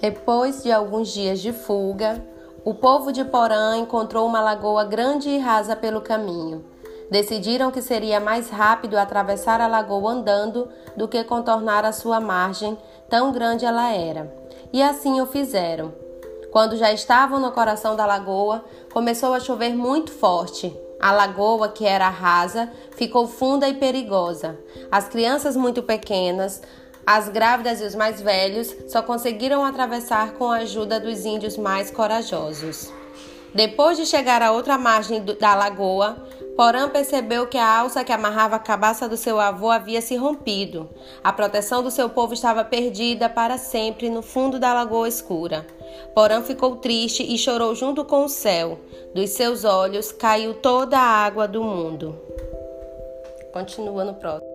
Depois de alguns dias de fuga, o povo de Porã encontrou uma lagoa grande e rasa pelo caminho. Decidiram que seria mais rápido atravessar a lagoa andando do que contornar a sua margem, tão grande ela era. E assim o fizeram. Quando já estavam no coração da lagoa, começou a chover muito forte. A lagoa, que era rasa, ficou funda e perigosa. As crianças muito pequenas, as grávidas e os mais velhos só conseguiram atravessar com a ajuda dos índios mais corajosos. Depois de chegar à outra margem da lagoa, Porã percebeu que a alça que amarrava a cabaça do seu avô havia se rompido. A proteção do seu povo estava perdida para sempre no fundo da lagoa escura. Porã ficou triste e chorou junto com o céu. Dos seus olhos caiu toda a água do mundo. Continua no próximo.